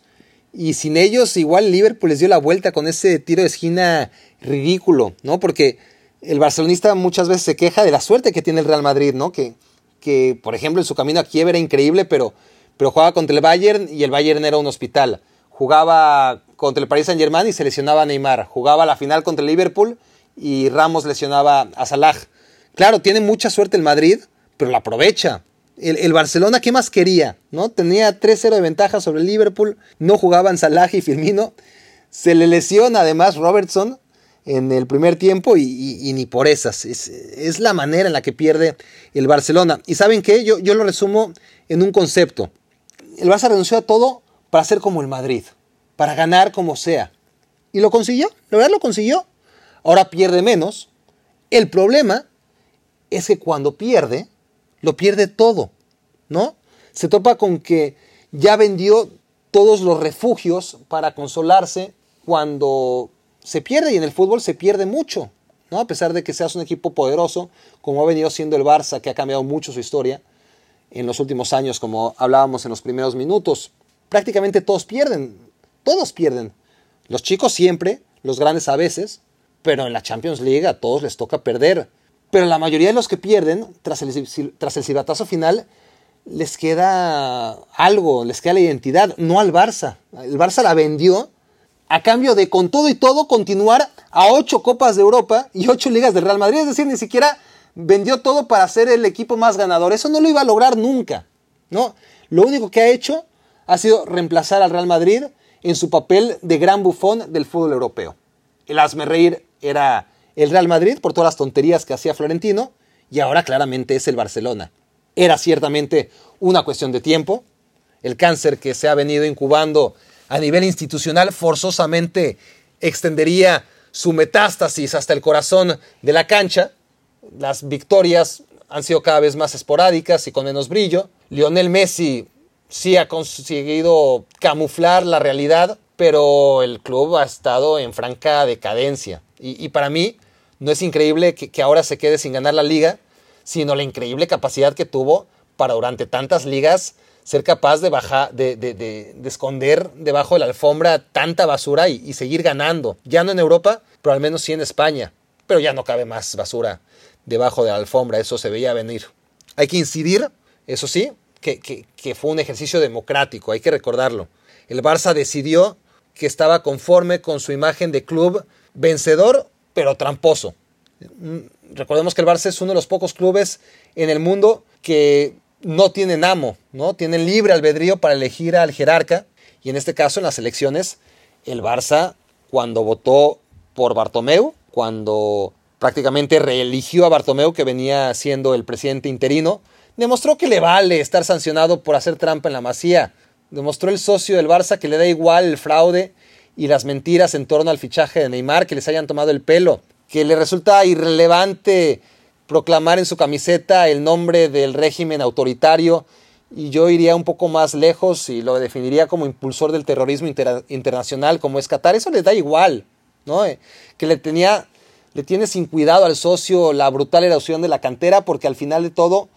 y sin ellos, igual Liverpool les dio la vuelta con ese tiro de esquina ridículo, ¿no? Porque el barcelonista muchas veces se queja de la suerte que tiene el Real Madrid, ¿no? Que, que por ejemplo, en su camino a Kiev era increíble, pero, pero jugaba contra el Bayern y el Bayern era un hospital. Jugaba contra el Paris Saint Germain y se lesionaba a Neymar. Jugaba la final contra el Liverpool y Ramos lesionaba a Salah. Claro, tiene mucha suerte el Madrid, pero la aprovecha el, Barcelona, ¿qué más quería? ¿no? Tenía 3-0 de ventaja sobre el Liverpool, no jugaban Salah y Firmino. Se le lesiona además Robertson en el primer tiempo y, ni por esas. Es, la manera en la que pierde el Barcelona. ¿Y saben qué? Yo, yo lo resumo en un concepto. El Barça renunció a todo para ser como el Madrid, para ganar como sea. Y lo consiguió, la verdad lo consiguió. Ahora pierde menos. El problema es que cuando pierde, lo pierde todo, ¿no? Se topa con que ya vendió todos los refugios para consolarse cuando se pierde y en el fútbol se pierde mucho, ¿no? A pesar de que seas un equipo poderoso, como ha venido siendo el Barça, que ha cambiado mucho su historia en los últimos años, como hablábamos en los primeros minutos. Prácticamente todos pierden, todos pierden. Los chicos siempre, los grandes a veces, pero en la Champions League a todos les toca perder. Pero la mayoría de los que pierden, tras el, tras el silbatazo final, les queda algo, les queda la identidad, no al Barça. El Barça la vendió a cambio de con todo y todo continuar a ocho Copas de Europa y ocho Ligas del Real Madrid. Es decir, ni siquiera vendió todo para ser el equipo más ganador. Eso no lo iba a lograr nunca. ¿no? Lo único que ha hecho ha sido reemplazar al Real Madrid en su papel de gran bufón del fútbol europeo. El hazme reír era el Real Madrid por todas las tonterías que hacía Florentino y ahora claramente es el Barcelona. Era ciertamente una cuestión de tiempo. El cáncer que se ha venido incubando a nivel institucional forzosamente extendería su metástasis hasta el corazón de la cancha. Las victorias han sido cada vez más esporádicas y con menos brillo. Lionel Messi sí ha conseguido camuflar la realidad, pero el club ha estado en franca decadencia. Y, para mí no es increíble que, ahora se quede sin ganar la liga, sino la increíble capacidad que tuvo para durante tantas ligas ser capaz de, bajar, de, esconder debajo de la alfombra tanta basura y, y, seguir ganando. Ya no en Europa, pero al menos sí en España. Pero ya no cabe más basura debajo de la alfombra, eso se veía venir. Hay que incidir, eso sí, que, fue un ejercicio democrático, hay que recordarlo. El Barça decidió que estaba conforme con su imagen de club vencedor, pero tramposo. Mm, recordemos que el Barça es uno de los pocos clubes en el mundo que no tienen amo, ¿no? Tienen libre albedrío para elegir al jerarca. Y en este caso, en las elecciones, el Barça, cuando votó por Bartomeu, cuando prácticamente reeligió a Bartomeu, que venía siendo el presidente interino, demostró que le vale estar sancionado por hacer trampa en la masía. Demostró el socio del Barça que le da igual el fraude y las mentiras en torno al fichaje de Neymar, que les hayan tomado el pelo, que le resulta irrelevante proclamar en su camiseta el nombre del régimen autoritario y yo iría un poco más lejos y lo definiría como impulsor del terrorismo internacional como es Qatar, eso les da igual, ¿no? Eh, que le tenía le tiene sin cuidado al socio la brutal erosión de la cantera porque al final de todo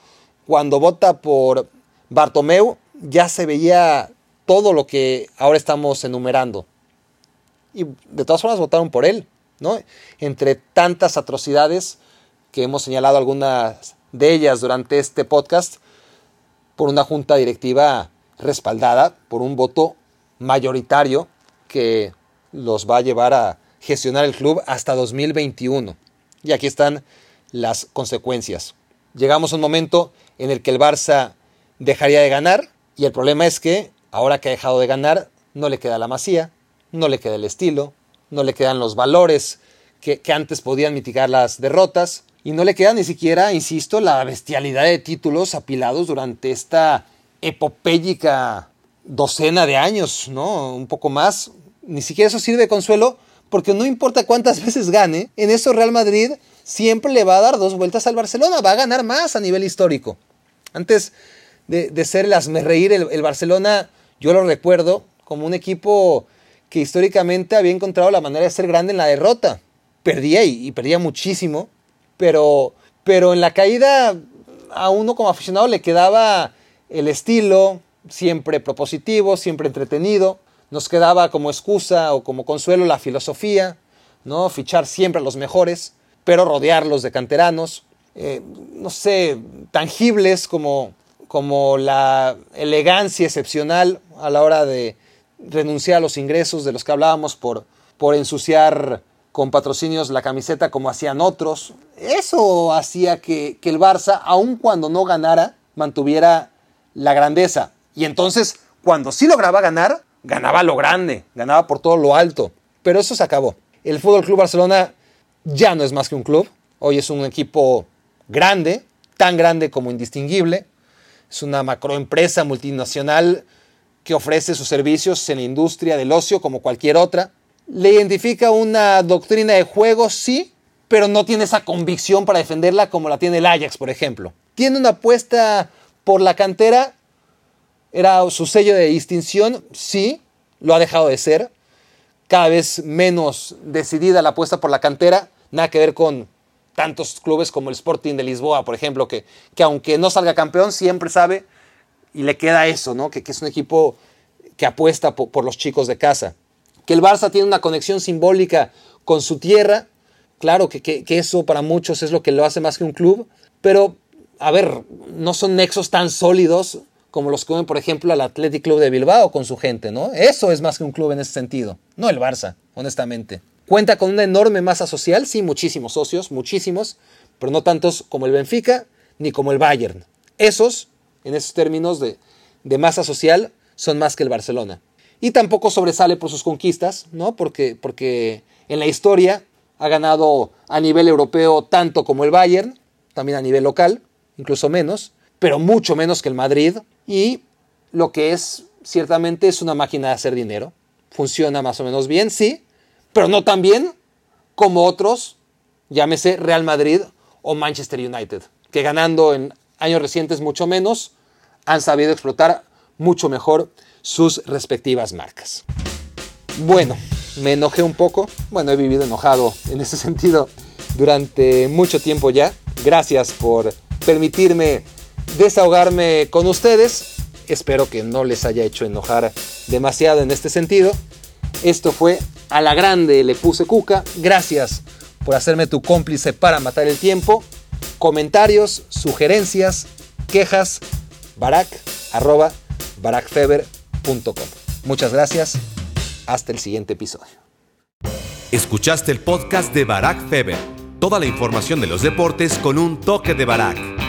cuando vota por Bartomeu, ya se veía todo lo que ahora estamos enumerando. Y de todas formas votaron por él, ¿no? Entre tantas atrocidades que hemos señalado algunas de ellas durante este podcast, por una junta directiva respaldada por un voto mayoritario que los va a llevar a gestionar el club hasta 2021. Y aquí están las consecuencias. Llegamos a un momento en el que el Barça dejaría de ganar y el problema es que ahora que ha dejado de ganar no le queda la masía, no le queda el estilo, no le quedan los valores que, antes podían mitigar las derrotas y no le queda ni siquiera, insisto, la bestialidad de títulos apilados durante esta epopélica docena de años, ¿no? Un poco más. Ni siquiera eso sirve de consuelo porque no importa cuántas veces gane, en eso Real Madrid siempre le va a dar dos vueltas al Barcelona, va a ganar más a nivel histórico. Antes de, ser el asmerreír, el, el Barcelona, yo lo recuerdo como un equipo que históricamente había encontrado la manera de ser grande en la derrota. Perdía y, perdía muchísimo, pero, pero en la caída a uno como aficionado le quedaba el estilo, siempre propositivo, siempre entretenido. Nos quedaba como excusa o como consuelo la filosofía, ¿no? Fichar siempre a los mejores pero rodearlos de canteranos, eh, no sé, tangibles como, como la elegancia excepcional a la hora de renunciar a los ingresos de los que hablábamos por, por ensuciar con patrocinios la camiseta como hacían otros. Eso hacía que, el Barça, aun cuando no ganara, mantuviera la grandeza. Y entonces, cuando sí lograba ganar, ganaba lo grande, ganaba por todo lo alto. Pero eso se acabó. El Fútbol Club Barcelona ya no es más que un club. Hoy es un equipo grande, tan grande como indistinguible. Es una macroempresa multinacional que ofrece sus servicios en la industria del ocio como cualquier otra. Le identifica una doctrina de juego, sí, pero no tiene esa convicción para defenderla como la tiene el Ajax, por ejemplo. Tiene una apuesta por la cantera, era su sello de distinción, sí, lo ha dejado de ser. Cada vez menos decidida la apuesta por la cantera, nada que ver con tantos clubes como el Sporting de Lisboa, por ejemplo, que, que aunque no salga campeón, siempre sabe y le queda eso, ¿no? Que, que es un equipo que apuesta por, por los chicos de casa. Que el Barça tiene una conexión simbólica con su tierra, claro que, que, eso para muchos es lo que lo hace más que un club, pero a ver, no son nexos tan sólidos como los que ven, por ejemplo, al Athletic Club de Bilbao con su gente, ¿no? Eso es más que un club en ese sentido, no el Barça, honestamente. Cuenta con una enorme masa social, sí, muchísimos socios, muchísimos, pero no tantos como el Benfica ni como el Bayern. Esos, en esos términos de, de masa social, son más que el Barcelona. Y tampoco sobresale por sus conquistas, ¿no? Porque, porque en la historia ha ganado a nivel europeo tanto como el Bayern, también a nivel local, incluso menos, pero mucho menos que el Madrid. Y lo que es, ciertamente, es una máquina de hacer dinero. Funciona más o menos bien, sí, pero no tan bien como otros, llámese Real Madrid o Manchester United, que ganando en años recientes mucho menos, han sabido explotar mucho mejor sus respectivas marcas. Bueno, me enojé un poco, bueno, he vivido enojado en ese sentido durante mucho tiempo ya. Gracias por permitirme desahogarme con ustedes. Espero que no les haya hecho enojar demasiado en este sentido. Esto fue a la grande le puse cuca. Gracias por hacerme tu cómplice para matar el tiempo. Comentarios, sugerencias, quejas, barack, arroba, Muchas gracias. Hasta el siguiente episodio. Escuchaste el podcast de Barack Feber. Toda la información de los deportes con un toque de Barack.